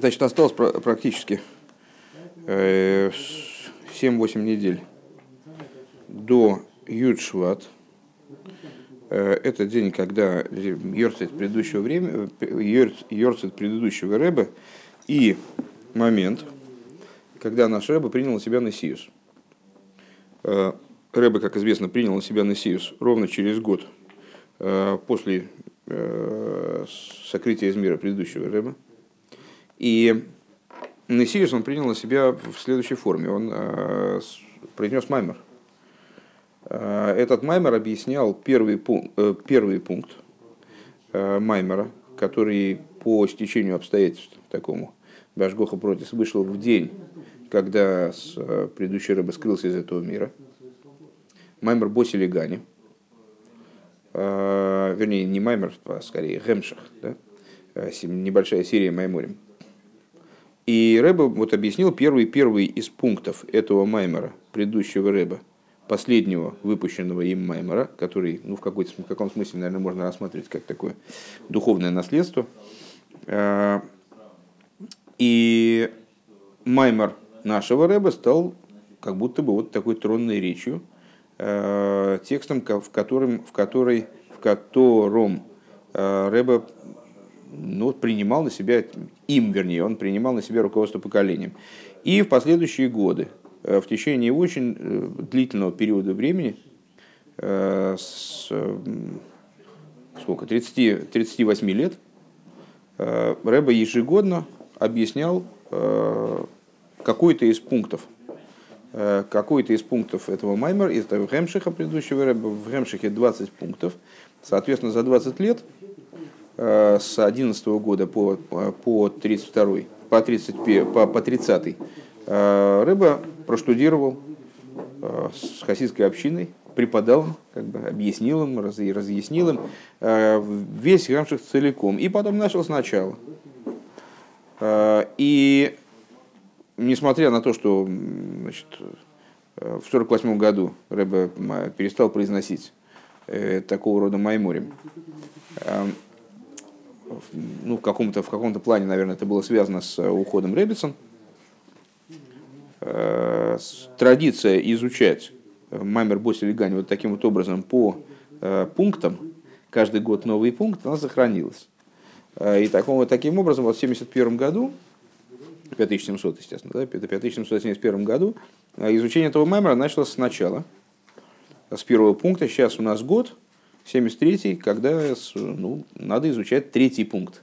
Значит, осталось практически 7-8 недель до Юдшват. Это день, когда Йорцит предыдущего времени, Йорцит предыдущего Рэба и момент, когда наш Рэба принял на себя Несиус. Рэба, как известно, принял на себя Несиус ровно через год после сокрытия из мира предыдущего Рэба. И Несиус он принял на себя в следующей форме. Он э, произнес маймер. Э, этот маймер объяснял первый, пункт, э, первый пункт э, маймера, который по стечению обстоятельств такому Башгоха Протис вышел в день, когда с, э, предыдущий рыба скрылся из этого мира. Маймер Босили Гани. Э, вернее, не Маймер, а скорее Гемшах. Да? Э, небольшая серия Майморем. И Рэба вот объяснил первый, первый из пунктов этого маймера, предыдущего Рэба, последнего выпущенного им маймера, который ну, в, какой-то, в каком смысле, наверное, можно рассматривать как такое духовное наследство. А, и маймер нашего Рэба стал как будто бы вот такой тронной речью, а, текстом, в котором, в которой, в котором а, Рэба ну, принимал на себя, им, вернее, он принимал на себя руководство поколением. И в последующие годы, э, в течение очень э, длительного периода времени, э, с сколько, 30, 38 лет, Рэба ежегодно объяснял какой-то из пунктов, какой-то из пунктов этого маймера, это в Гемшиха предыдущего Рэба, в Гемшихе 20 пунктов, соответственно, за 20 лет с 11 года по, по 32 по 30 по, по 30 э, рыба проштудировал э, с хасидской общиной преподал как бы объяснил им раз, разъяснил им весь Рамших целиком. И потом начал сначала. И несмотря на то что значит, в 48 году Рэбе перестал произносить такого рода майморем ну, в каком-то в каком-то плане, наверное, это было связано с э, уходом Ребисон. Э, традиция изучать э, Маймер Босель Гани вот таким вот образом по пунктам, каждый год новый пункт, она сохранилась. И таком, вот, таким образом, вот в 1971 году, 5700, естественно, да, это 5771 году, изучение этого маймера началось сначала, с первого пункта. Сейчас у нас год, 73-й, когда ну, надо изучать третий пункт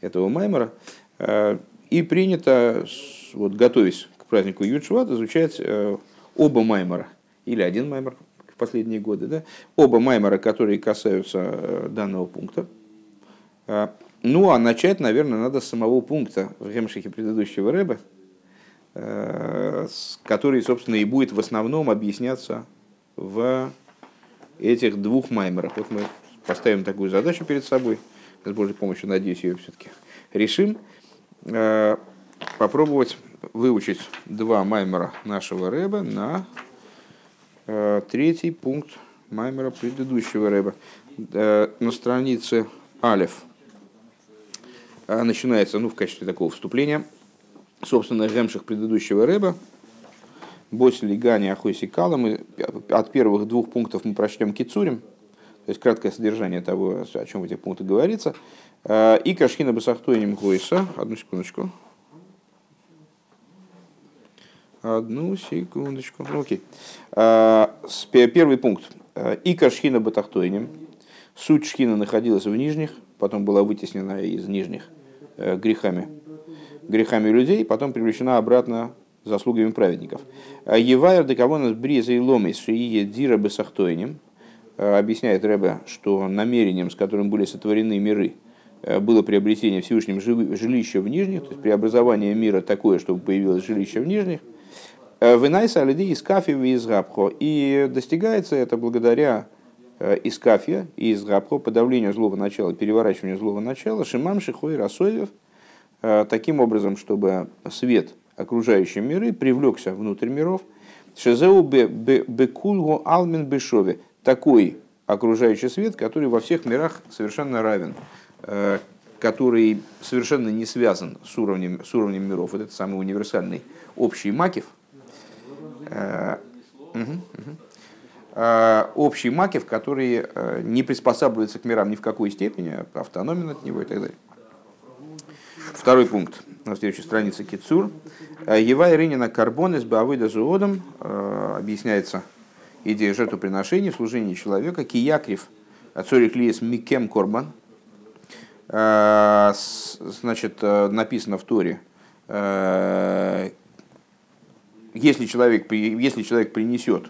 этого маймера. Э, и принято, вот, готовясь к празднику Юдшват, изучать э, оба маймера, или один маймер в последние годы, да? оба маймера, которые касаются э, данного пункта. Ну, а начать, наверное, надо с самого пункта в Гемшихе предыдущего Рэба, который, собственно, и будет в основном объясняться в этих двух маймерах. Вот мы поставим такую задачу перед собой. С Божьей помощью, надеюсь, ее все-таки решим. Э, попробовать выучить два маймера нашего рэба на э, третий пункт маймера предыдущего рэба. Э, на странице Алев начинается, ну, в качестве такого вступления, собственно, гемших предыдущего рэба, Боси Лигани Ахойси Кала. Мы от первых двух пунктов мы прочтем Кицурим, то есть краткое содержание того, о чем в этих пунктах говорится. Э, и Кашхина Басахтойним Гойса. Одну секундочку. Одну секундочку. Ну, окей. Э, первый пункт. Э, и Кашхина Батахтойним. Суть Шхина находилась в нижних, потом была вытеснена из нижних грехами, грехами людей, потом привлечена обратно заслугами праведников. Евайр декавонас бриза и ломис шиие дира бесахтойним, объясняет Рэбе, что намерением, с которым были сотворены миры, было приобретение Всевышним жилища в нижних, то есть преобразование мира такое, чтобы появилось жилище в нижних. Венайса алиды из кафи из габхо. И достигается это благодаря из кафия и из габхо, подавлению злого начала, переворачиванию злого начала, шимам шихой расоев, таким образом, чтобы свет – окружающие миры, привлекся внутрь миров. Шезеу бекулгу алмен бешове. Такой окружающий свет, который во всех мирах совершенно равен. Э, который совершенно не связан с уровнем, с уровнем миров, вот это самый универсальный общий макив, э, э, общий макив, который не приспосабливается к мирам ни в какой степени, а автономен от него и так далее. Второй пункт на следующей странице Кицур. Ева Иринина Карбон из Бавыда Зуодом объясняется идея жертвоприношений в служении человека. Киякрив Цорих Лиес Микем Корбан – Э, значит, э, написано в Торе, э, если человек, если человек принесет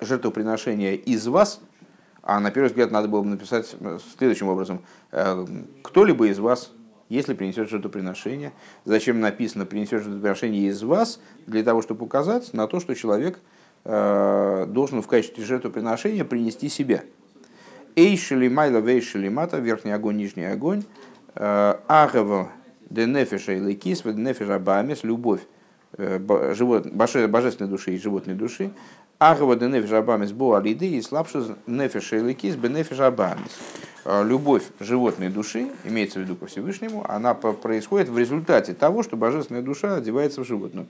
жертвоприношение из вас, а на первый взгляд надо было бы написать следующим образом, кто-либо из вас, если принесет жертвоприношение, зачем написано принесет жертвоприношение из вас, для того, чтобы указать на то, что человек должен в качестве жертвоприношения принести себя – Эйшели майла вейшели мата, верхний огонь, нижний огонь. Э, Агава де нефиша и лекис, нефиша бамес, любовь. э, живот, божественной души и животной души. Агава де нефиша бамес бо алиды и слабшу нефиша и лекис бе нефиша бамес. Э, любовь животной души, имеется в виду ко Всевышнему, она происходит в результате того, что божественная душа одевается в животную.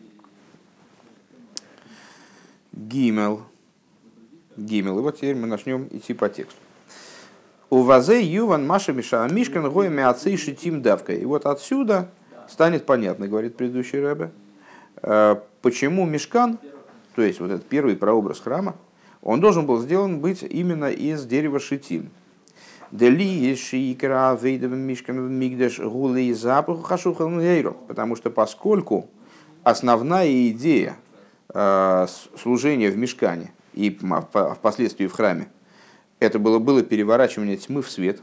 Гимел. Гимел. И вот теперь мы начнем идти по тексту. У вазе юван маша миша мишкан гоями отцы шитим давка. И вот отсюда станет понятно, говорит предыдущий э, почему мешкан, то есть вот этот первый прообраз храма, он должен был сделан быть именно из дерева шитим. Потому что поскольку основная идея э, служения в мешкане и впоследствии в храме это было, было переворачивание тьмы в свет.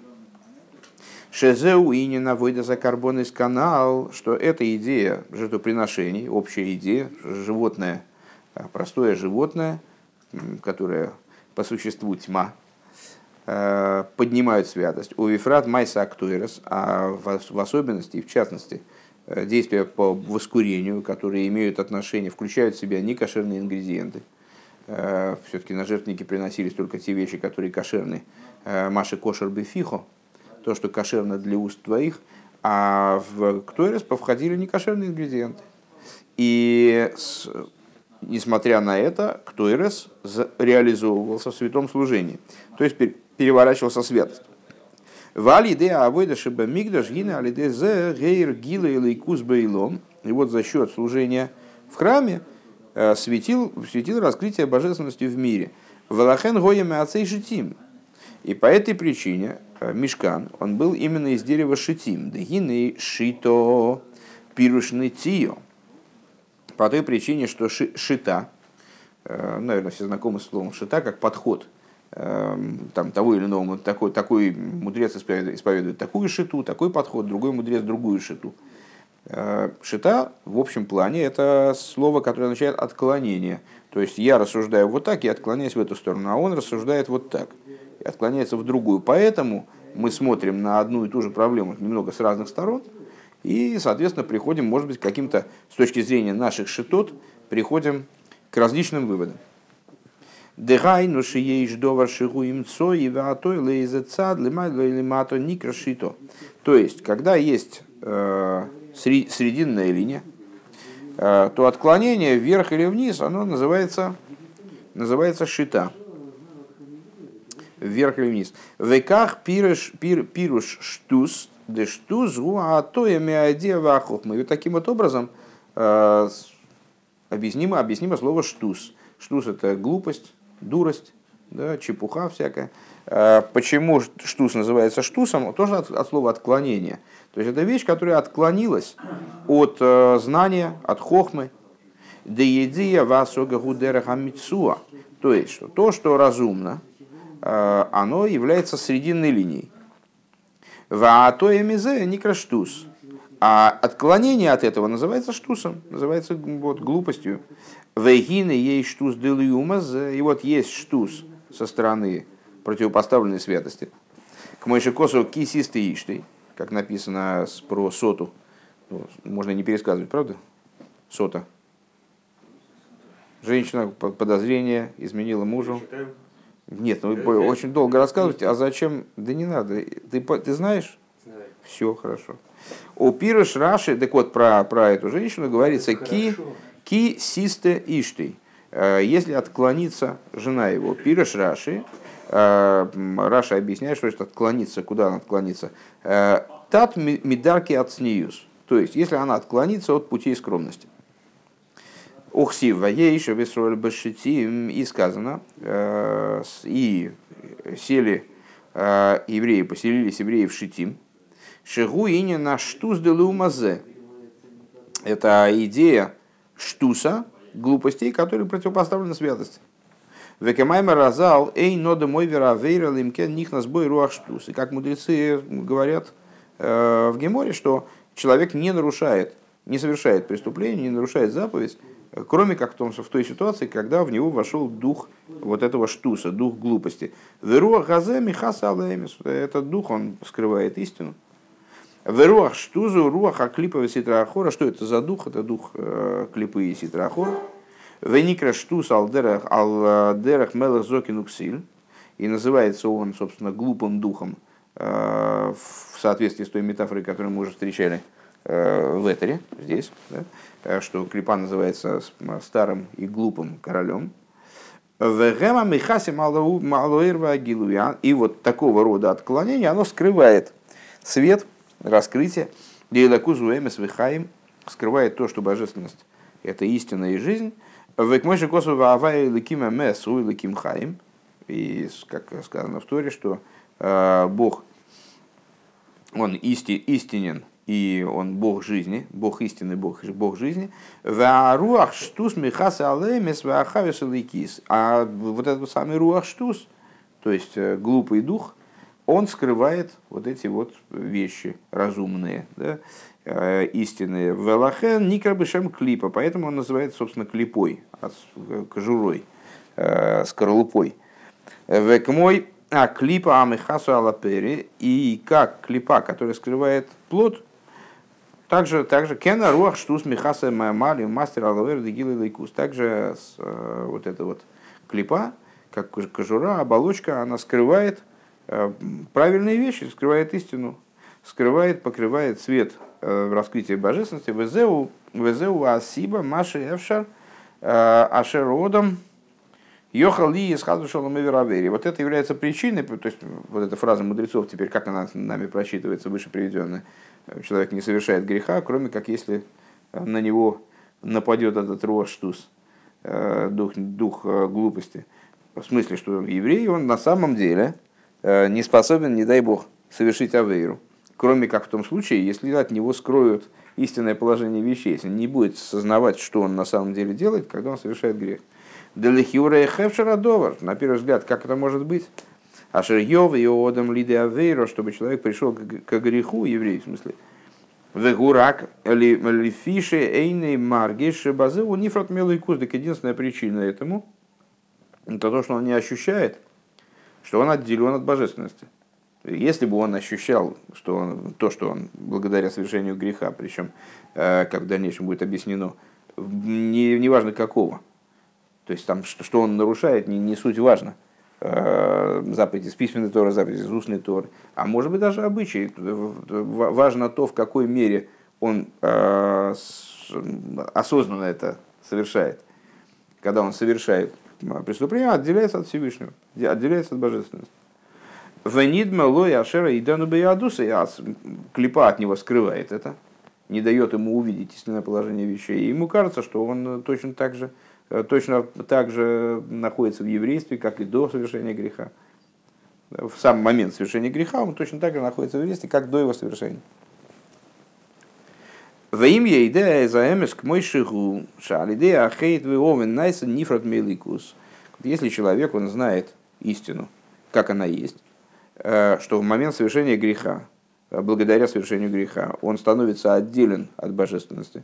Шезеу и не наводя за карбон из канал, что эта идея жертвоприношений, общая идея, животное, а, простое животное, которое по существу тьма, а, поднимают святость. У Вифрат Майса Актуэрос, а в особенности, в частности, э, действия по воскурению, которые имеют отношение, включают в себя некошерные ингредиенты – Э, все-таки на жертвенники приносились только те вещи, которые кошерны. Э, Маши кошер бифихо, то, что кошерно для уст твоих, а в ктойрес повходили некошерные ингредиенты. И с, несмотря на это, ктойрес реализовывался в святом служении, то есть переворачивался святость. Валиде авойда шиба мигдаш гина алиде зе гейр гила или кус бейлом. И вот за счет служения в храме Э, светил, светил раскрытие божественности в мире. Валахен гоями отцей шитим. И по этой причине Мешкан, он был именно из дерева шитим. Дегины шито пирушны тио. По той причине, что ши, шита, э, наверное, все знакомы с словом шита, как подход там, того или иного, такой, такой мудрец исповедует, такую шиту, такой подход, другой мудрец другую шиту. Э, шита в общем плане это слово, которое означает отклонение. То есть я рассуждаю вот так и отклоняюсь в эту сторону, а он рассуждает вот так отклоняется в другую. Поэтому мы смотрим на одну и ту же проблему немного с разных сторон и, соответственно, приходим, может быть, каким-то, с точки зрения наших шитот, приходим к различным выводам. Дегай, ну шиеиш довар шигу им цо и ватой лейзе цад лимай лимато никрашито. То есть, когда есть э, срединная линия, э, то отклонение вверх или вниз, оно называется, называется шита. Вверх или вниз. Веках пируш, пир, пируш штус, де штус а то хохма. И вот таким вот образом э, объяснимо, объяснимо слово штус. Штус это глупость, дурость, да, чепуха всякая. Э, почему штус называется штусом? Тоже от, от слова отклонение. То есть это вещь, которая отклонилась от э, знания, от хохмы. Деедия васога гудераха мицуа. То есть, что то, что разумно, оно является срединной линией. Ваатоя мизе никраштус. А отклонение от этого называется штусом, называется вот, глупостью. Вейгины ей штус делиумаз. И вот есть штус со стороны противопоставленной святости. К Мойшикосу кисисты иштей как написано про соту. Ну, можно не пересказывать, правда? Сота. Женщина подозрение изменила мужу. Нет, ну вы очень долго рассказываете, а зачем? Да не надо. Ты, ты знаешь? Все хорошо. У Пирыш Раши, так вот про, про эту женщину говорится ки, ки систе иштей. Э, если отклонится жена его, Пирыш Раши, э, Раша объясняет, что это отклониться, куда она отклонится. Э, Тат мидарки от сниюс. То есть, если она отклонится от путей скромности. Ухси ваейша весроль башити и сказано, и сели евреи, поселились евреи в Шитим, Шигу иня на штус де мазе. Это идея штуса, глупостей, которые противопоставлены святости. Векемаймер разал, эй, нода мой вера вейра лимкен них на сбой руах штус. И как мудрецы говорят э, в Геморе, что человек не нарушает, не совершает преступление, не нарушает заповедь, кроме как в, том, в той ситуации, когда в него вошел дух вот этого штуса, дух глупости. Веруах газе михаса Этот дух, он скрывает истину. В руах штузу, руах аклипа ситрахора. Что это за дух? Это дух э, клипы и ситрахора. Веникра штус алдерах алдерах мелах зокинуксиль. И называется он, собственно, глупым духом э, в соответствии с той метафорой, которую мы уже встречали э, в Этере, здесь, да, что клипа называется старым и глупым королем. И вот такого рода отклонение, оно скрывает свет раскрытие. Дейлакузу эмес вихаим скрывает то, что божественность – это истина и жизнь. Векмойши косу ваавай леким эмес у леким хаим. И, как сказано в Торе, что э, Бог, Он исти, истинен, и он Бог жизни, Бог истины, Бог, Бог жизни. Руах штус михаса алемес ваахавис ликис. А вот этот самый руах штус, то есть э, глупый дух, он скрывает вот эти вот вещи разумные, да, э, истинные. Велахен никрабышем клипа, поэтому он называется, собственно, клипой, кожурой, э, скорлупой. Век мой, а клипа амихасу алапери, и как клипа, который скрывает плод, также, также кена руах штус михаса мали мастер алавер дегилы лейкус. Также э, вот эта вот клипа, как кожура, оболочка, она скрывает Э, правильные вещи, скрывает истину, скрывает, покрывает свет э, в раскрытии божественности. Везеу, везеу асиба маши эвшар ашеродом йохал ли исхаду шалом Вот это является причиной, то есть вот эта фраза мудрецов теперь, как она нами просчитывается, выше приведенная. Человек не совершает греха, кроме как если на него нападет этот роштус, дух, дух глупости. В смысле, что еврей, он на самом деле, Э, не способен, не дай бог, совершить авейру. Кроме как в том случае, если от него скроют истинное положение вещей, если не будет сознавать, что он на самом деле делает, когда он совершает грех. Делихиура и хевшарадовар, на первый взгляд, как это может быть? Ашер Йов и Одам Лиде Авейро, чтобы человек пришел к греху, еврей в смысле. Вегурак или фиши эйны маргиш базы у нифрат мелый куздик. Единственная причина этому, это то, что он не ощущает – что он отделен от божественности. Если бы он ощущал что он, то, что он благодаря совершению греха, причем, э, как в дальнейшем будет объяснено, не, не какого, то есть там, что, что он нарушает, не, не суть важно, заповеди из письменной Торы, заповеди из устной Торы, а может быть даже обычаи. Важно то, в какой мере он э, осознанно это совершает. Когда он совершает преступление отделяется от Всевышнего, отделяется от божественности. Венидма лой ашера и дану а клипа от него скрывает это, не дает ему увидеть истинное положение вещей. И ему кажется, что он точно так же, точно так же находится в еврействе, как и до совершения греха. В сам момент совершения греха он точно так же находится в еврействе, как до его совершения. Во имя идея за эмеск мой шигу, шалидея ахейт веовен найсен нифрат меликус. Если человек, он знает истину, как она есть, э, что в момент совершения греха, э, благодаря совершению греха, он становится отделен от божественности.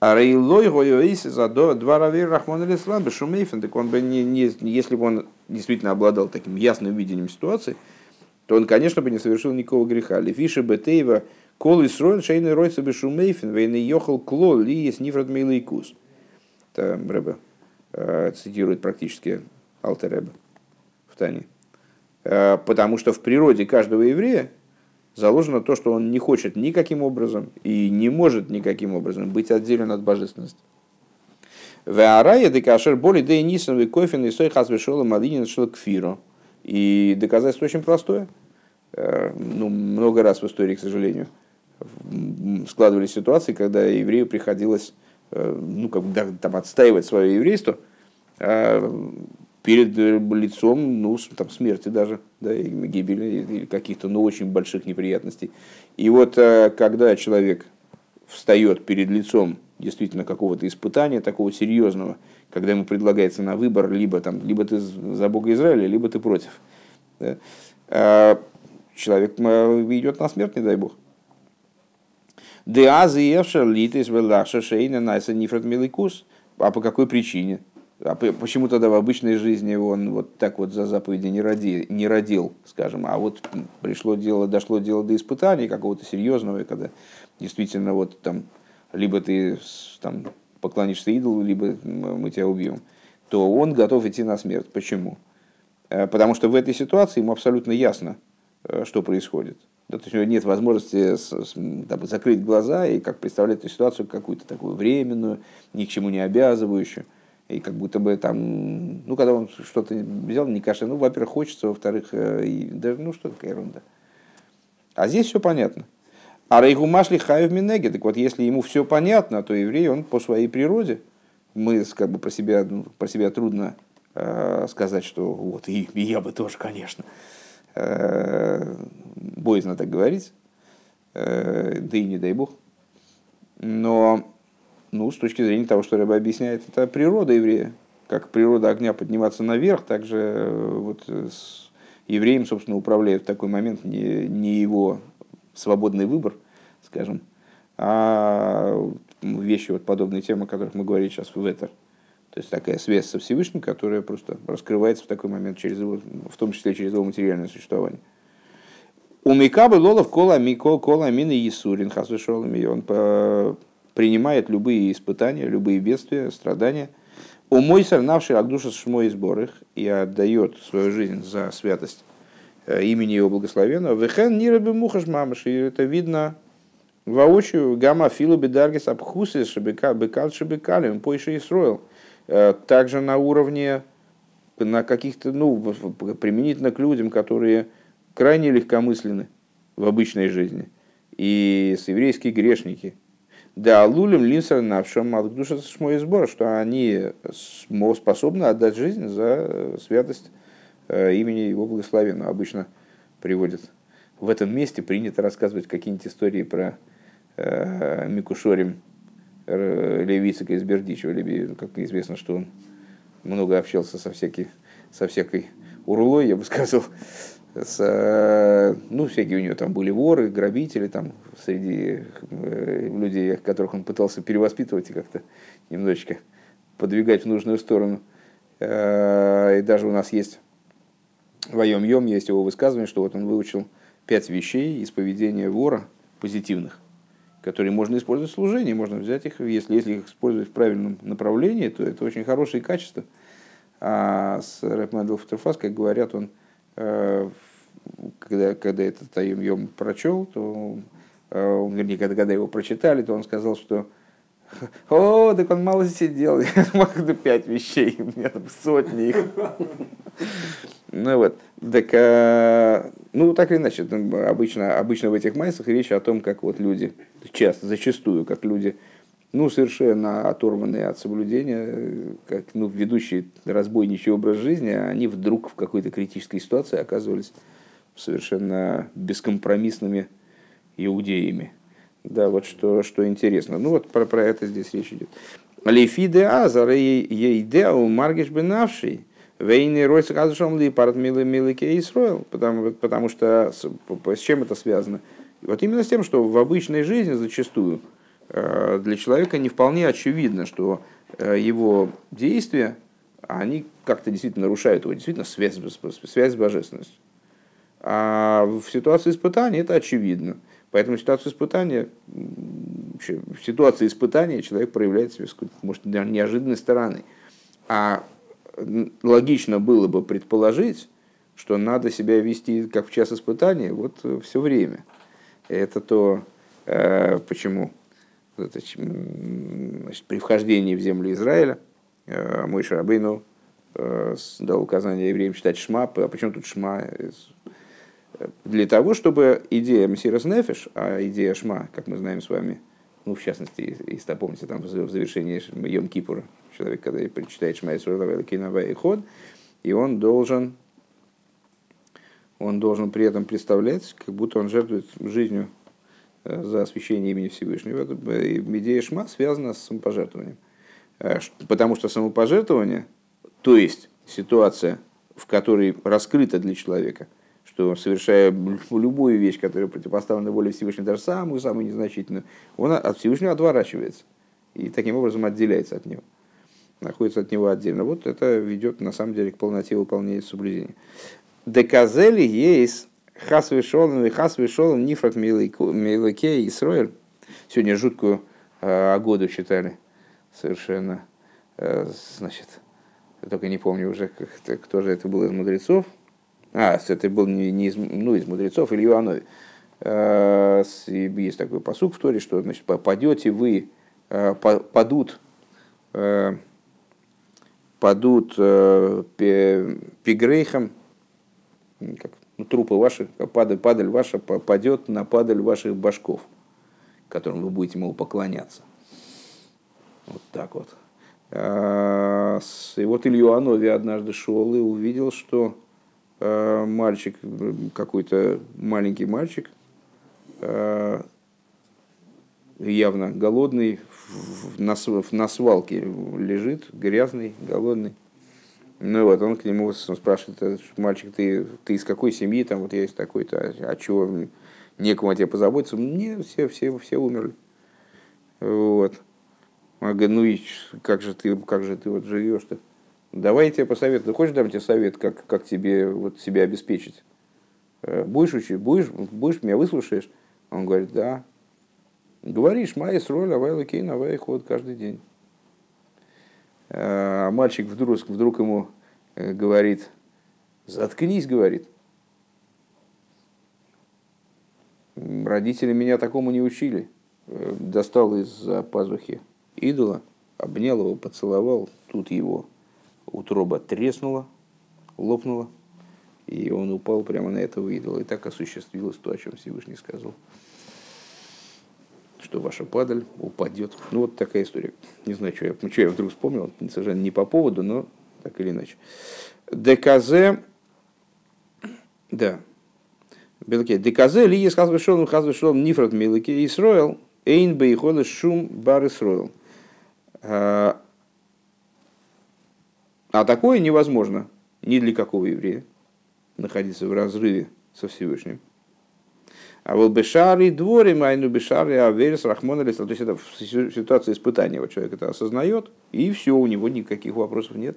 А Рейлой Гойоиси за два равир Рахман Алислам Бешумейфен, так он бы не, не, если бы он действительно обладал таким ясным видением ситуации, то он, конечно, бы не совершил никакого греха. Лефиши Бетеева Кол Исроин шейный ройца бешумейфен, вейны йохал кло ли есть нифрат мейлейкус. Это Рэбе э, цитирует практически Алтер Рэбе в Тане. Э, потому что в природе каждого еврея заложено то, что он не хочет никаким образом и не может никаким образом быть отделен от божественности. Веарая декашер боли да и нисовый кофе и сой хас вешола малинин шел к фиру. И доказательство очень простое. Э, ну, много раз в истории, к сожалению, складывались ситуации, когда еврею приходилось э, ну, как бы, там, отстаивать свое еврейство, а перед лицом ну, там, смерти даже, да, гибели или каких-то ну, очень больших неприятностей. И вот э, когда человек встает перед лицом действительно какого-то испытания такого серьезного, когда ему предлагается на выбор, либо, там, либо ты за Бога Израиля, либо ты против. Да? А человек идет на смерть, не дай Бог. А по какой причине? А почему тогда в обычной жизни он вот так вот за заповеди не, роди, не родил, скажем, а вот пришло дело, дошло дело до испытаний какого-то серьезного, когда действительно вот там либо ты там, поклонишься идолу, либо мы тебя убьем, то он готов идти на смерть. Почему? Э, потому что в этой ситуации ему абсолютно ясно, э, что происходит. Да, то есть у него нет возможности там, закрыть глаза и как представлять эту ситуацию какую-то такую временную, ни к чему не обязывающую. И как будто бы там, ну, когда он что-то взял, не кашля, ну, во-первых, хочется, во-вторых, э, и, даже, ну, что такая ерунда. А здесь все понятно. А Рейгумашли Хаев Минеги, так вот, если ему все понятно, то еврей, он по своей природе, мы как бы про себя, ну, про себя трудно э, сказать, что вот, и, и я бы тоже, конечно, э, боязно так говорить, э, да и не дай бог. Но, ну, с точки зрения того, что Рыба объясняет, это природа еврея. Как природа огня подниматься наверх, так же э, вот с евреем, собственно, управляет в такой момент не, не его свободный выбор, скажем, а вещи вот подобные темы, о которых мы говорили сейчас в Ветер. То есть такая связь со Всевышним, которая просто раскрывается в такой момент, через его, в том числе через его материальное существование. У Микабы Лолов кола мико кола мины Исурин хасвешолами. Он принимает любые испытания, любые бедствия, страдания. У мой сорнавший Агдуша Шмой сборах и отдает свою жизнь за святость Э, имени его благословенного. Вехен нирабе мухаш мамаш. И это видно воочию. Гамма филу бедаргис абхусы бекал шебекалем пойши и строил. Э, также на уровне на каких-то, ну, применительно к людям, которые крайне легкомысленны в обычной жизни. И с еврейские грешники. Да, лулем линсер навшам от душа мой сбор, что они способны отдать жизнь за святость Э, имени его благословенного. Обычно приводят в этом месте, принято рассказывать какие-нибудь истории про э, Микушорим э, Левицика из Бердичева. Ну, как известно, что он много общался со, всякой, со всякой урлой, я бы сказал. С, э, ну, всякие у него там были воры, грабители, там, среди людей, которых он пытался перевоспитывать и как-то немножечко подвигать в нужную сторону. И даже у нас есть Воем Йом есть его высказывание, что вот он выучил пять вещей из поведения вора позитивных, которые можно использовать в служении, можно взять их, если, если их использовать в правильном направлении, то это очень хорошие качества. А с Рэп Мэдл как говорят, он, э, когда, когда этот Таим Йом прочел, то, э, вернее, когда, когда его прочитали, то он сказал, что о, так он мало сидел, я могу пять вещей, у меня там сотни их. Ну вот, так, а, ну так или иначе, обычно, обычно в этих майсах речь о том, как вот люди, часто, зачастую, как люди, ну, совершенно оторванные от соблюдения, как, ну, ведущие разбойничий образ жизни, они вдруг в какой-то критической ситуации оказывались совершенно бескомпромиссными иудеями. Да, вот что, что интересно. Ну вот про, про это здесь речь идет. Лефиде азар ейдеу маргиш бенавший. Вейны ройс казушом ли милы милыке Исроил. Потому, потому что с, с чем это связано? Вот именно с тем, что в обычной жизни зачастую для человека не вполне очевидно, что э, его действия, они как-то действительно нарушают его действительно связь, связь с божественностью. А в ситуации испытания это очевидно. Поэтому ситуацию испытания, в ситуации испытания человек проявляет себя, может, неожиданной стороны. А логично было бы предположить, что надо себя вести как в час испытания вот э, все время. это то, почему значит, при вхождении в землю Израиля мой Шарабейну дал указание евреям читать Шма. А почему тут Шма? Для того, чтобы идея Мессирос Нефиш, а идея Шма, как мы знаем с вами, ну, в частности, если помните, там в завершении Йом Кипура, человек, когда прочитает Шма и Ход, и он должен, он должен при этом представлять, как будто он жертвует жизнью э, за освящение имени Всевышнего. Идея Шма связана с самопожертвованием. Э, потому что самопожертвование, то есть ситуация, в которой раскрыта для человека – что совершая любую вещь, которая противопоставлена воле Всевышнего, даже самую-самую незначительную, он от Всевышнего отворачивается и таким образом отделяется от него, находится от него отдельно. Вот это ведет на самом деле к полноте выполнения соблюдения. Деказели есть хас вишолом и хас вишолом нифрат милаке и сроер. Сегодня жуткую э, году читали совершенно. Э, значит, только не помню уже, кто же это был из мудрецов, а, это был не, не из, ну, из мудрецов, Илью Анови. А, есть такой посук в Торе, что значит, попадете вы, а, падут, а, падут пигрейхом, как, ну, трупы ваши, падаль, падаль ваша попадет на падаль ваших башков, которым вы будете, мол, поклоняться. Вот так вот. И вот Илью Анови однажды шел и увидел, что Э, мальчик, какой-то маленький мальчик, э, явно голодный, на свалке лежит, грязный, голодный. Ну вот, он к нему он спрашивает, мальчик, ты, ты из какой семьи, там вот есть такой-то, а, а чего, некому о тебе позаботиться? Нет, все, все, все умерли. Вот. Он говорит, ну и как же ты, как же ты вот живешь-то? Давай я тебе посоветую. Хочешь дам тебе совет, как, как тебе вот, себя обеспечить? Э, будешь учить? Будешь, будешь меня выслушаешь? Он говорит, да. Говоришь, майс роль, авай лакейн, авай ход каждый день. А мальчик вдруг, вдруг ему э, говорит, заткнись, говорит. Родители меня такому не учили. Достал из пазухи идола, обнял его, поцеловал, тут его утроба треснула, лопнула, и он упал прямо на этого идола. И так осуществилось то, о чем Всевышний сказал. Что ваша падаль упадет. Ну, вот такая история. Не знаю, что я, что я вдруг вспомнил. Совершенно не по поводу, но так или иначе. ДКЗ, да. Белке. ДКЗ ли есть хазвешолом, хазвешолом нифрат милыки Исроил, эйн бейхода шум бар Исроил. А, а такое невозможно ни для какого еврея находиться в разрыве со Всевышним. А вот бешари дворе, майну бешари, аверис, рахмон То есть это ситуация испытания. Вот человек это осознает, и все, у него никаких вопросов нет.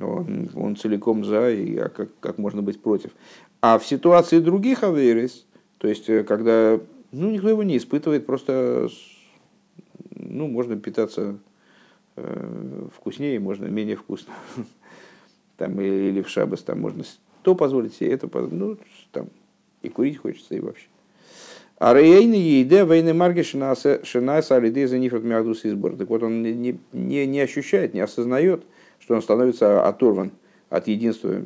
Он, он целиком за, и а как, как можно быть против. А в ситуации других аверис, то есть э, когда ну, никто его не испытывает, просто ну, можно питаться Э, вкуснее, можно менее вкусно. Там, или в шабас там можно то позволить себе, это ну, там, и курить хочется, и вообще. А рейны ейде вейны марги шина салиды за нифрат миадус избор. Так вот, он не, не, не ощущает, не осознает, что он становится оторван от единства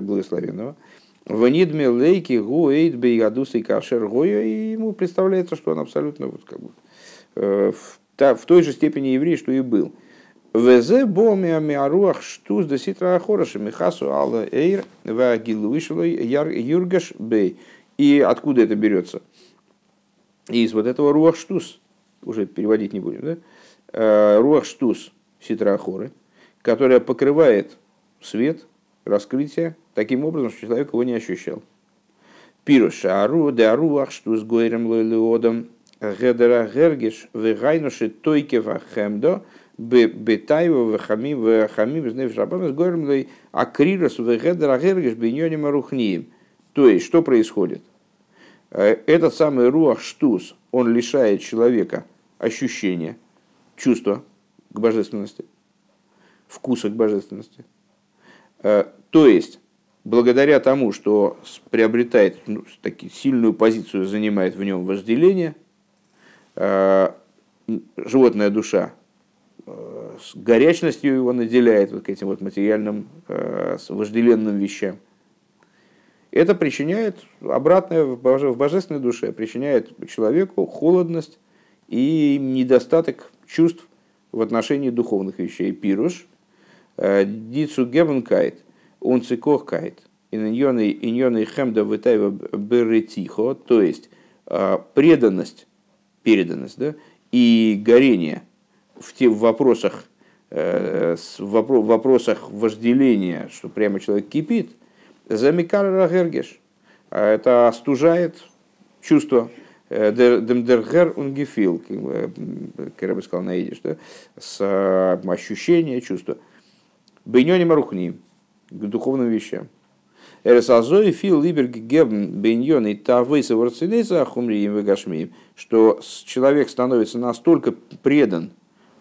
благословенного. Ванидме лейки гу эйд и кашер гоя, и ему представляется, что он абсолютно вот, как бы, э, в та, в той же степени еврей, что и был. Везе боми амиаруах штуз да ситра ахороша михасу алла эйр вагилуишлой юргаш бей. И откуда это берется? Из вот этого руах штуз, уже переводить не будем, да? Э, руах штуз ситра ахоры, которая покрывает свет, раскрытие, таким образом, что человек его не ощущал. Пируша ару де аруах штуз гойрем лойлеодом Гедера Гергиш, Вегайнуши Тойкева Хемдо, Бетаева Вахамим Вахамим Знев Шабам с Гормлой Акрирос Вегедера Гергиш Беньоним Рухнием. То есть, что происходит? Этот самый Руах Штус, он лишает человека ощущения, чувства к божественности, вкуса к божественности. То есть, благодаря тому, что приобретает ну, таки, сильную позицию, занимает в нем вожделение, э, животная душа э, с горячностью его наделяет вот к этим вот материальным э, вожделенным вещам. Это причиняет обратное в божественной душе, причиняет человеку холодность и недостаток чувств в отношении духовных вещей. Пируш, дицу гевенкайт, он цикохкайт, иньоны хемда витайва беретихо, то есть преданность, переданность, да, и горение в, те, в вопросах, э, в вопросах вожделения, что прямо человек кипит, замикар рагергеш. А это остужает чувство э, демдергер унгефил, как я бы сказал на идиш, да, с э, ощущение, чувство. Бейнёни марухни, к духовным вещам. Эрсазой фил либерг гебн беньон и тавейса ворцелейса ахумрием вегашмием, что человек становится настолько предан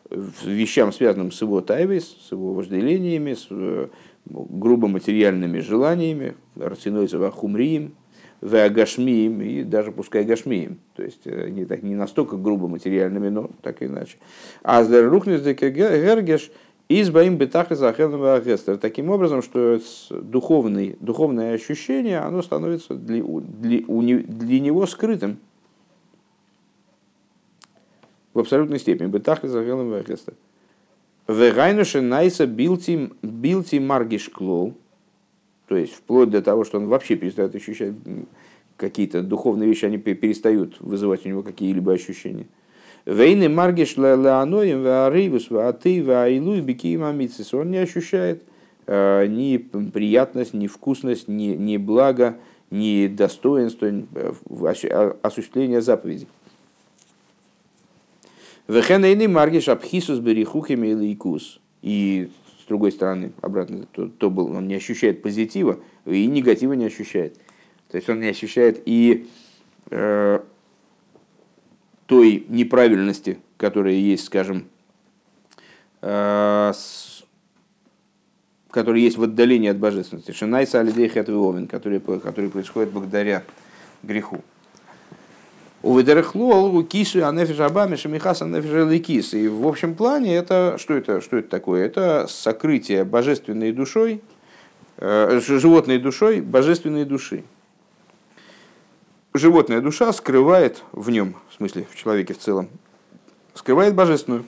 вещам, связанным с его тайвейс, с его вожделениями, с э, грубо материальными желаниями, рацинойса вахумрием, веагашмием и даже пускай гашмием, то есть э, не, так, не настолько грубо материальными, но так иначе. А с рухнес гергеш – Избаим бетах из. Таким образом, что духовный, духовное ощущение, оно становится для, для, для него скрытым. В абсолютной степени. Бетах из агестер. Вегайнуше найса билти, билти маргиш клоу. То есть, вплоть до того, что он вообще перестает ощущать какие-то духовные вещи, они перестают вызывать у него какие-либо ощущения. Вейны маргиш леаноем ваарейвус вааты ваилу и бикиим амитсис. Он не ощущает э, ни приятность, ни вкусность, ни, ни благо, ни достоинство э, осуществления заповедей. Вехенейный маргиш абхисус берихухими или икус. И с другой стороны, обратно, то, то был, он не ощущает позитива и негатива не ощущает. То есть он не ощущает и э, той неправильности, которая есть, скажем, э, которая есть в отдалении от божественности. Шинайса алидей хэтвиовен, который, который происходит благодаря греху. У Ведерехлуал кису анефиш абами шамихас анефиш. И в общем плане это что это что это такое? Это сокрытие божественной душой, э, животной душой божественной души животная душа скрывает в нем, в смысле в человеке в целом, скрывает божественную.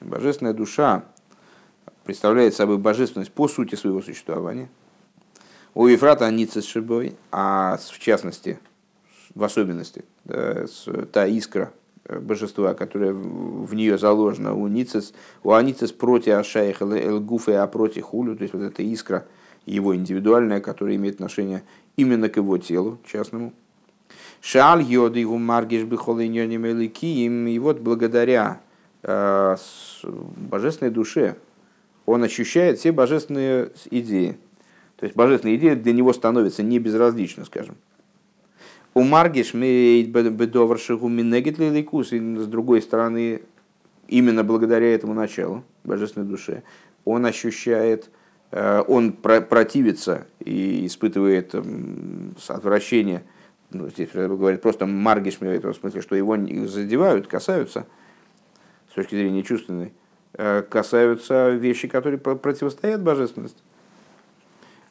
Божественная душа представляет собой божественность по сути своего существования. У Ефрата Аницис Шибой, а в частности, в особенности, да, та искра, божества, которое в нее заложено у Ницес, у Аницес против Ашаих Элгуфа, а против Хулю, то есть вот эта искра его индивидуальная, которая имеет отношение именно к его телу частному. Шаль йоды его маргиш им и вот благодаря э, божественной душе он ощущает все божественные идеи. То есть божественные идеи для него становятся не безразличны, скажем. У Маргиш лиликус, и с другой стороны, именно благодаря этому началу, божественной душе, он ощущает, э, он противится и испытывает отвращение, ну, здесь говорит просто Маргиш, в этом смысле, что его задевают, касаются, с точки зрения чувственной, э, касаются вещи, которые противостоят божественности.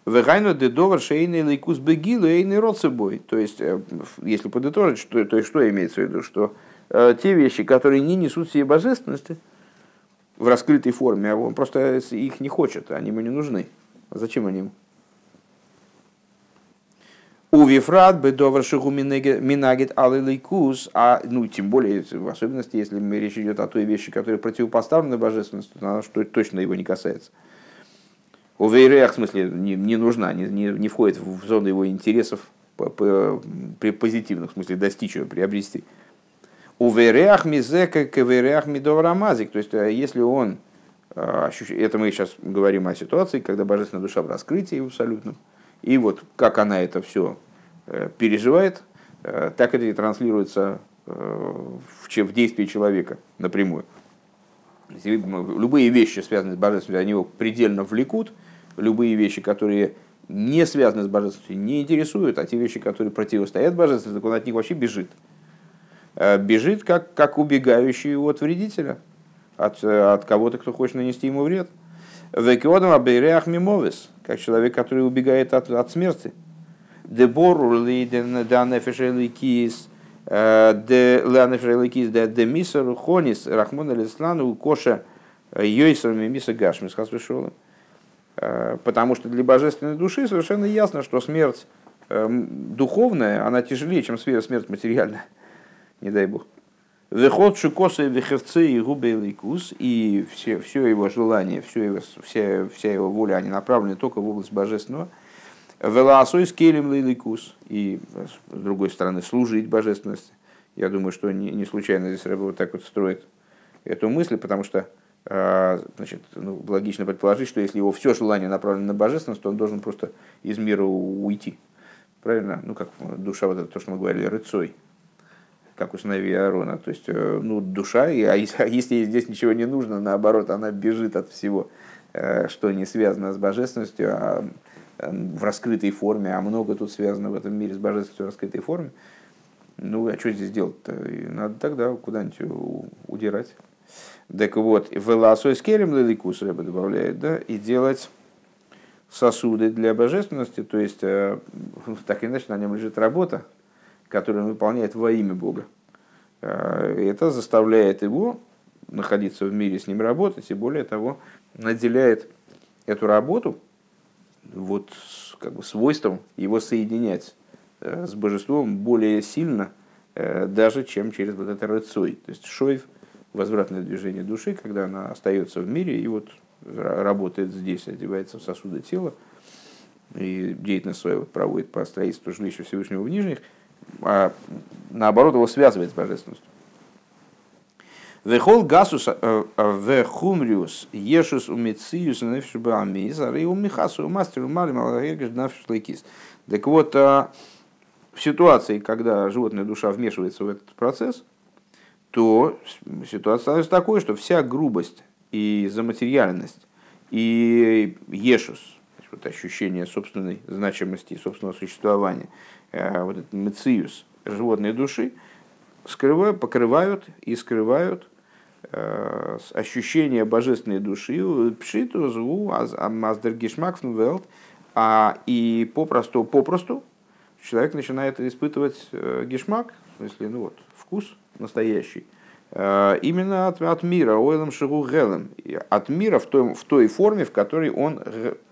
Вегайну дедовар шейный лейкус бегилу эйный род собой. То есть, э, если подытожить, что, то есть, что имеется в виду, что э, те вещи, которые не несут себе божественности в раскрытой форме, а он просто их не хочет, они ему не нужны. А зачем они ему? У Вифрат бедовар шигу минагит алилейкус, а ну тем более, в особенности, если речь идет о той вещи, которая противопоставлена божественности, то она что точно его не касается. У Вейреах, в смысле, не, не нужна, не, не, не входит в зону его интересов по, по, при позитивных, в смысле, достичь ее, приобрести. У Вейреах мизека к Вейреах мидоврамазик. То есть, э, если он э, это мы сейчас говорим о ситуации, когда божественная душа в раскрытии абсолютно. И вот как она это все э, переживает, так это и транслируется в, в действии человека напрямую. Любые вещи, связанные с божественностью, они его предельно влекут. Любые вещи, которые не связаны с божественностью, не интересуют, а те вещи, которые противостоят божественности, он от них вообще бежит. Э, бежит, как, как убегающий от вредителя, от, от кого-то, кто хочет нанести ему вред. Векиодам абейреах мимовис, как человек, который убегает от, от смерти. Дебору лиден данефешеликис, де ланефешеликис, де де мисер хонис, рахмон алислану, коша йойсер мимиса гашмис, хасвешолым. Потому что для божественной души совершенно ясно, что смерть духовная, она тяжелее, чем смерть материальная. Не дай бог. Вехот шукосы вехевцы и губы ликус, и все, все его желание, все его, вся, вся его воля, они направлены только в область божественного. Веласой с келем и с другой стороны служить божественности. Я думаю, что не, не случайно здесь Рэба вот так вот строит эту мысль, потому что значит, ну, логично предположить, что если его все желание направлено на божественность, то он должен просто из мира уйти. Правильно? Ну, как душа, вот это то, что мы говорили, рыцой, как у сыновей Аарона. То есть, э, ну, душа, а, а если ей здесь ничего не нужно, наоборот, она бежит от всего, э, что не связано с божественностью, а э, в раскрытой форме, а много тут связано в этом мире с божественностью в раскрытой форме. Ну, а что здесь делать-то? Надо тогда куда-нибудь удирать. Так вот, веласой с келем лиликус рыба добавляет, да, и делать сосуды для божественности, то есть, так или иначе, на нем лежит работа, который он выполняет во имя Бога. Э, это заставляет его находиться в мире, с ним работать, и более того, наделяет эту работу вот, как бы свойством его соединять э, с божеством более сильно, э, даже чем через вот это рыцой. То есть шойв, возвратное движение души, когда она остается в мире и вот работает здесь, одевается в сосуды тела, и деятельность свою проводит по строительству жилища Всевышнего в Нижних – а, наоборот, его связывает с божественностью. Вехол гасус э, э, вехумриус ешус умециус нефшбамиз, а у михасу мастеру малим алагергеш нафшлайкис. Так вот, а, в ситуации, когда животная душа вмешивается в этот процесс, то ситуация становится такой, что вся грубость и заматериальность и ешус, вот ощущение собственной значимости, собственного существования, Э, вот этот мециус животной души, скрывают, покрывают и скрывают э, ощущение божественной души, пшиту, зву, аздергишмакфнвелт, а и попросту, попросту человек начинает испытывать э, гешмак, в смысле, ну вот, вкус настоящий, именно от, от мира, ойлом шигу гелем, от мира в той, в той форме, в которой он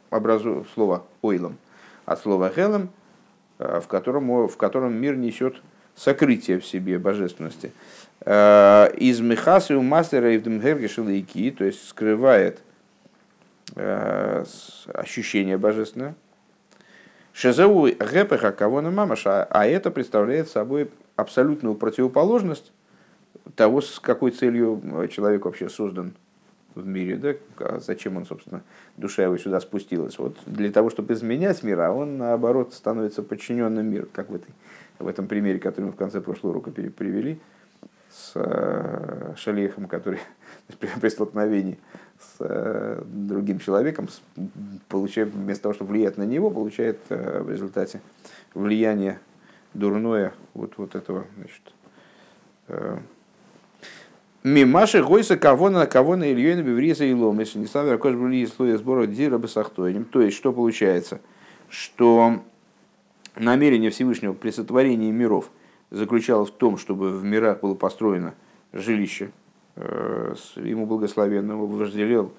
образует слово ойлом, от слова гелем Э, в котором, в котором мир несет сокрытие в себе божественности. Э, из Михасы у мастера и Евдемгергешелайки, то есть скрывает э, ощущение божественное. Шезеу гэпеха кого на мамаша, а это представляет собой абсолютную противоположность того, с какой целью человек вообще создан в мире, да, а зачем он, собственно, душа его сюда спустилась. Вот для того, чтобы изменять мир, а он, наоборот, становится подчиненным миру, как в, этой, в этом примере, который мы в конце прошлого урока привели, с э, шалехом, который при столкновении с э, другим человеком, получает, вместо того, чтобы влиять на него, получает э, в результате влияние дурное вот, вот этого значит, Мимаши гойса кого на кого на Ильёна Бевриза и если не ставя Ракош Брули слоя сбора Дира Басахтоинем. То есть, что получается? Что намерение Всевышнего при сотворении миров заключалось в том, чтобы в мирах было построено жилище, э, ему благословенного вожделел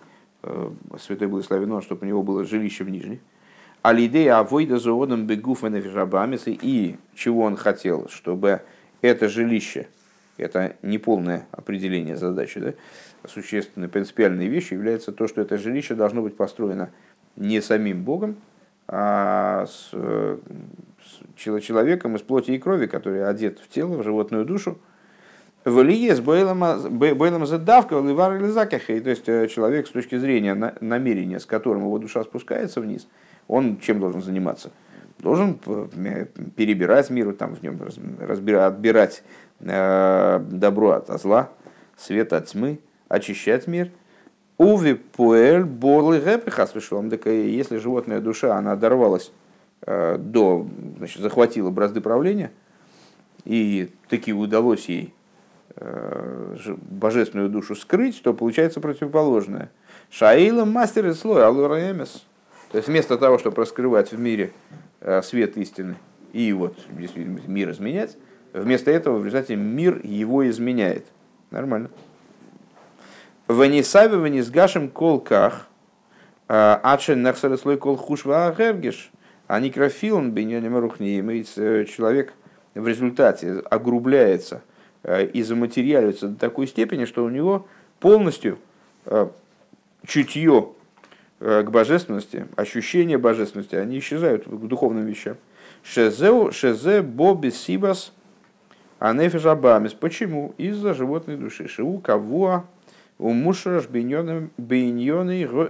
э, святой благословен чтобы у него было жилище в Нижних. А лидея авойда зоодом бегуф и чего он хотел, чтобы это жилище – это не полное определение задачи. Да? Существенной, принципиальной вещью является то, что это жилище должно быть построено не самим Богом, а с, с человеком из плоти и крови, который одет в тело, в животную душу. Валие с бойлом задавка, ливар закахей. То есть э, человек с точки зрения намерения, с которым его душа спускается вниз, он чем должен заниматься? Должен э, перебирать миру, там в нем разбирать, отбирать добро от зла, свет от тьмы, очищать мир. Уви пуэль борлы гэпихас вышел. Если животная душа, она дорвалась до, значит, захватила бразды правления, и таки удалось ей божественную душу скрыть, то получается противоположное. Шаила мастер и слой алура эмес. То есть вместо того, чтобы раскрывать в мире свет истины и вот мир изменять, вместо этого в результате мир его изменяет. Нормально. Ванисави ванисгашем колках, ачен нахсалеслой кол хушва агергиш, а некрофилм беньоним рухни, э, человек в результате огрубляется э, и заматериаливается до такой степени, что у него полностью э, чутье к божественности, ощущение божественности, они исчезают к духовным вещам. Шезе, боби, сибас, анефиш абамис. Почему? Из-за животной души. Шиу, кавуа, у мушраш бейньоны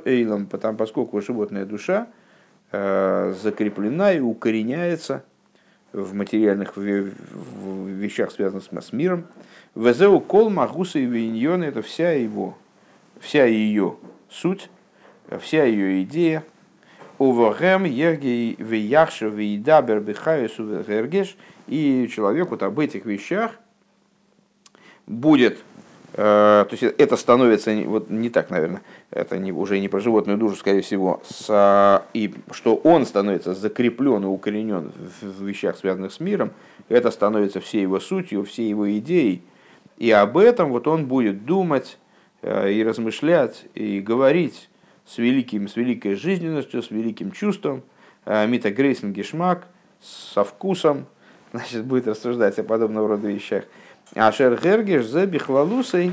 эйлом, потому поскольку животная душа э, закреплена и укореняется в материальных вещах, связанных с миром. Везеу кол магуса и виньоны – это вся его, вся ее суть, вся ее идея. Увагем ергей вияхша виидабер бихаюсу вергеш. И человек вот об этих вещах будет Э, то есть это становится вот не так, наверное, это не, уже не про животную душу, скорее всего, с, и что он становится закреплен и укоренен в, в вещах, связанных с миром, это становится всей его сутью, всей его идеей, и об этом вот он будет думать э, и размышлять, и говорить с, великим, с великой жизненностью, с великим чувством, э, Мита Грейсен Гешмак, со вкусом, значит, будет рассуждать о подобного рода вещах. Ашер Гергеш за бихвалусой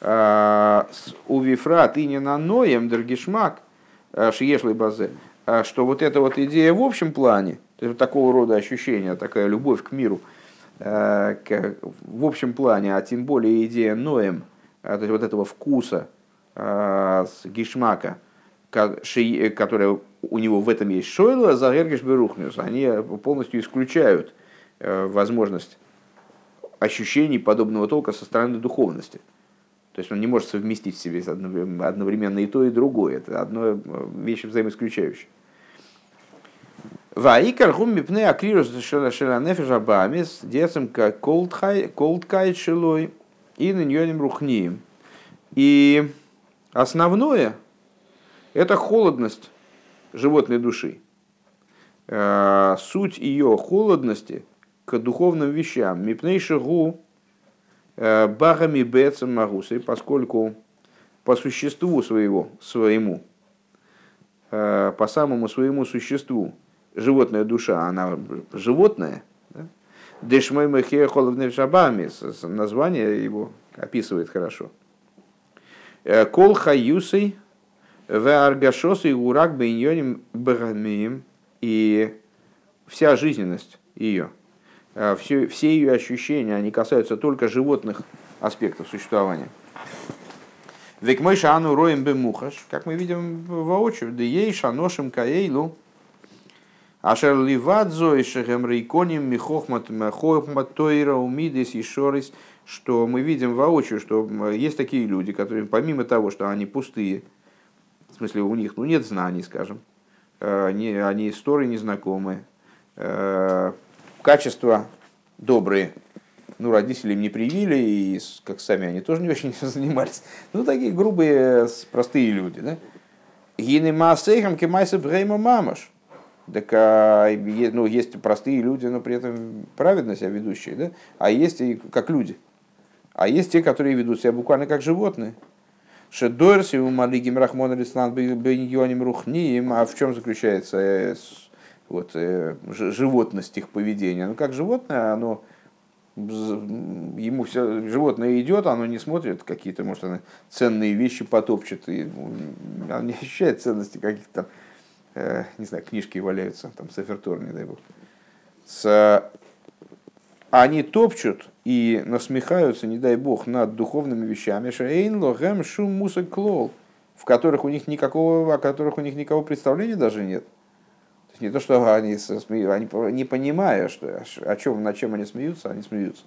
а, у Вифра ты не на ноем дергишмак а, шиешлый базе, а, что вот эта вот идея в общем плане, то есть такого рода ощущения, такая любовь к миру, в общем плане, а тем более идея ноем, то есть вот этого вкуса с гишмака, которая у него в этом есть шойла, за Гергеш Берухнюс, они полностью исключают возможность ощущений подобного толка со стороны духовности. То есть он не может совместить в себе одновременно и то, и другое. Это одно э, вещь взаимоисключающая. Ваикар гум мипне акрирус шеланефеш абамис децем как колдкайт шилой и ныньоним рухнием. И основное – это холодность животной души. Э, суть ее холодности – к духовным вещам. Мипнейши гу э, багами бецем магусой, поскольку по существу своего, своему, э, по самому своему существу, животная душа, она животное, Дешмой Махея Шабами, название его описывает хорошо. Э, Кол Хаюсой, В Аргашосой Урак Бейньоним Багамием, и вся жизненность ее – Э, все, все ее ощущения, они касаются только животных аспектов существования. Век мой роем бемухаш, как мы видим воочию, да ей шаношим каэйлу, ашер ливадзо и шехем рейконим михохмат махохмат тойра умидис и шорис, что мы видим воочию, что есть такие люди, которые помимо того, что они пустые, в смысле у них ну, нет знаний, скажем, э, они, они истории незнакомые, э, качества добрые. Ну, родители им не привили, и как сами они тоже не очень занимались. Ну, такие грубые, простые люди. Да? Гины маасейхам кемайса брейма мамаш. Так а, ну, есть простые люди, но при этом праведно себя ведущие, да? а есть и как люди. А есть те, которые ведут себя буквально как животные. Шедойрси у Малигим Рахмон Алислан Беньоним Рухнием. А в чем заключается э, вот, э, животность их поведения. Ну, как животное, оно ему все животное идет, оно не смотрит какие-то, может, оно ценные вещи потопчет, и оно не ощущает ценности каких-то э, не знаю, книжки валяются, там, Сафертор, не дай бог. С, они топчут и насмехаются, не дай бог, над духовными вещами, шейн лохем в которых у них никакого, о которых у них никакого представления даже нет есть не то, что они, смеют, они не понимая, что, о чем, над чем они смеются, они смеются.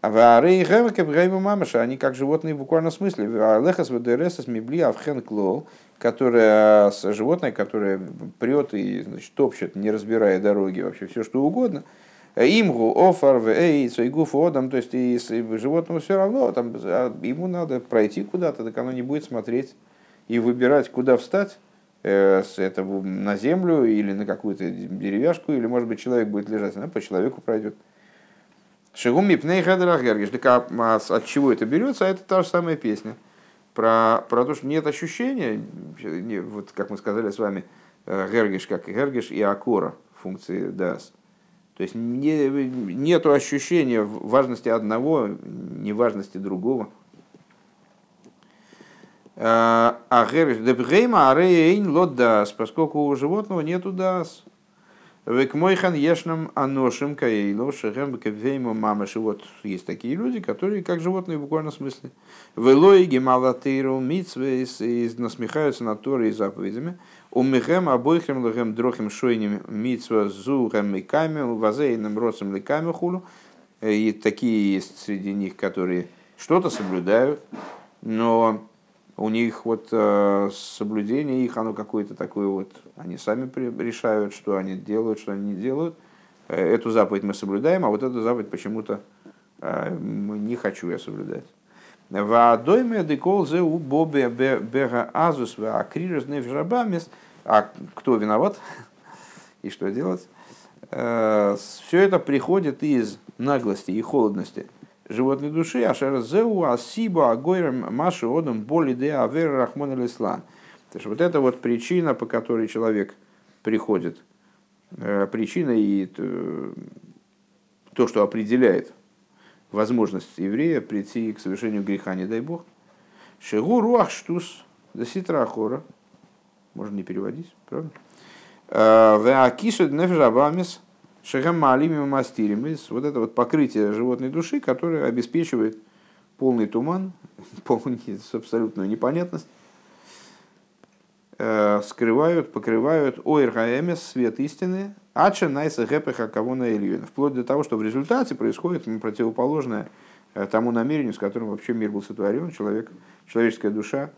Вары гевке гейбу мамаша, они как животные в буквальном смысле. Лехас вдересас мибли авхен клол, которое животное, которое прет и значит, топчет, не разбирая дороги, вообще все что угодно. Имгу, офар, эй, свойгуф, одам, то есть и животному все равно, там, а ему надо пройти куда-то, так оно не будет смотреть и выбирать, куда встать, э, с этого на землю или на какую-то деревяшку, или, может быть, человек будет лежать, она по человеку пройдет. Шигуми пней. Так а от чего это берется? А это та же самая песня. Про, про то, что нет ощущения, вот как мы сказали с вами, э, гергиш как гергиш и акора функции дас. То есть не, нет ощущения важности одного, неважности другого. Э, а гергиш дебгейма арейн лот дас, поскольку у животного нету дас. Век мойхан ешнам аношим каейло шехем кевейму мамаши. Вот есть такие люди, которые как животные в буквальном смысле. Велой гемалатейру митсвейс и насмехаются над Торой и заповедями. Умихем обоихем лохем дрохим шойним митсва зухем ликами, вазейным родцем ликами хулу. И такие есть среди них, которые что-то соблюдают, но у них вот э, соблюдение их, оно какое-то такое вот, они сами решают, что они делают, что они не делают. Э, эту заповедь мы соблюдаем, а вот эту заповедь почему-то э, не хочу я соблюдать. Ваадойме декол у бобе бега азус ва акрирус невжабамис. А кто виноват и что делать? Все это приходит из наглости и холодности – животной души, а шерзеу асиба агойрам маши одам боли де авер рахмон алислан. То есть вот это вот причина, по которой человек приходит. Э, причина и э, то, что определяет возможность еврея прийти к совершению греха, не дай бог. Шегу руах штус да ситра хора. Можно не переводить, правда? Э, Веакису нефжабамис Шехам Маалими Мастирим. Вот это вот покрытие животной души, которое обеспечивает полный туман, полную абсолютную непонятность, э, скрывают, покрывают ойргаэмес, свет истины, ача найса гэпеха кого на. Вплоть до того, что в результате происходит противоположное э, тому намерению, с которым вообще мир был сотворен, человек, человеческая душа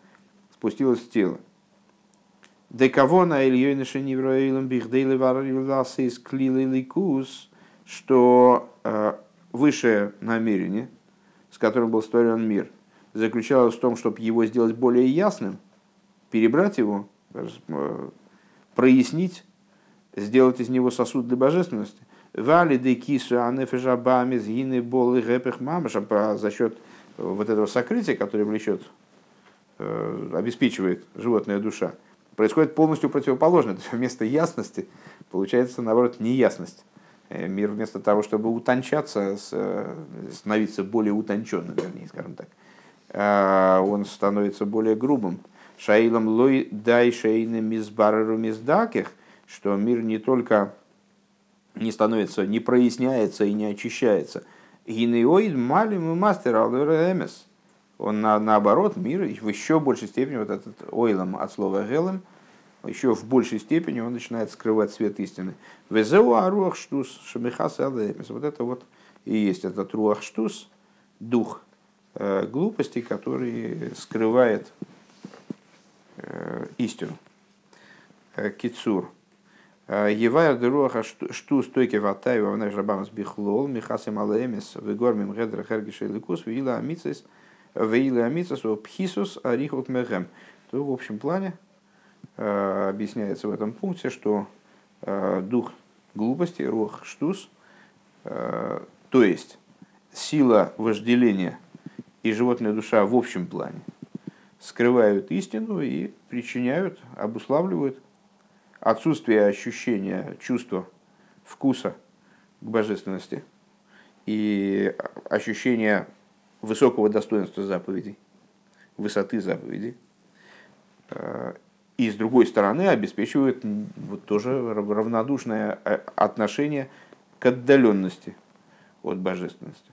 спустилась в тело. Декавона Ликус, что э, высшее намерение, с которым был створен мир, заключалось в том, чтобы его сделать более ясным, перебрать его, э, прояснить, сделать из него сосуд для божественности. Вали де кису анефежабами сгины болы гэпэх мамаша за счет вот этого сокрытия, которое влечет, э, обеспечивает животная душа происходит полностью противоположное. То есть вместо ясности получается, наоборот, неясность. Э, мир вместо того, чтобы утончаться, э, становиться более утонченным, вернее, скажем так, э, он становится более грубым. Шаилом лой дай шейным мизбареру миздаких, что мир не только не становится, не проясняется и не очищается. Гинеоид малим и мастер эмес он на, наоборот, мир в еще большей степени, вот этот ойлом от слова гелем, еще в большей степени он начинает скрывать свет истины. Везеу аруах штус шамихас Вот это вот и есть этот руах штус, дух э, глупости, который скрывает э, истину. Э, кицур. Э, Евайр деруаха штус стойки ватай вавнай жабамас бихлол михасим алаэмис вегормим гедра хергиша ликус вила амицис – Вейлы амицас пхисус арихут мехем. То в общем плане э, объясняется в этом пункте, что э, дух глупости, рух штус, э, то есть сила вожделения и животная душа в общем плане скрывают истину и причиняют, обуславливают отсутствие ощущения, чувства, вкуса к божественности и ощущение высокого достоинства заповедей, высоты заповедей. Э, и с другой стороны обеспечивает вот тоже равнодушное э, отношение к отдаленности от божественности.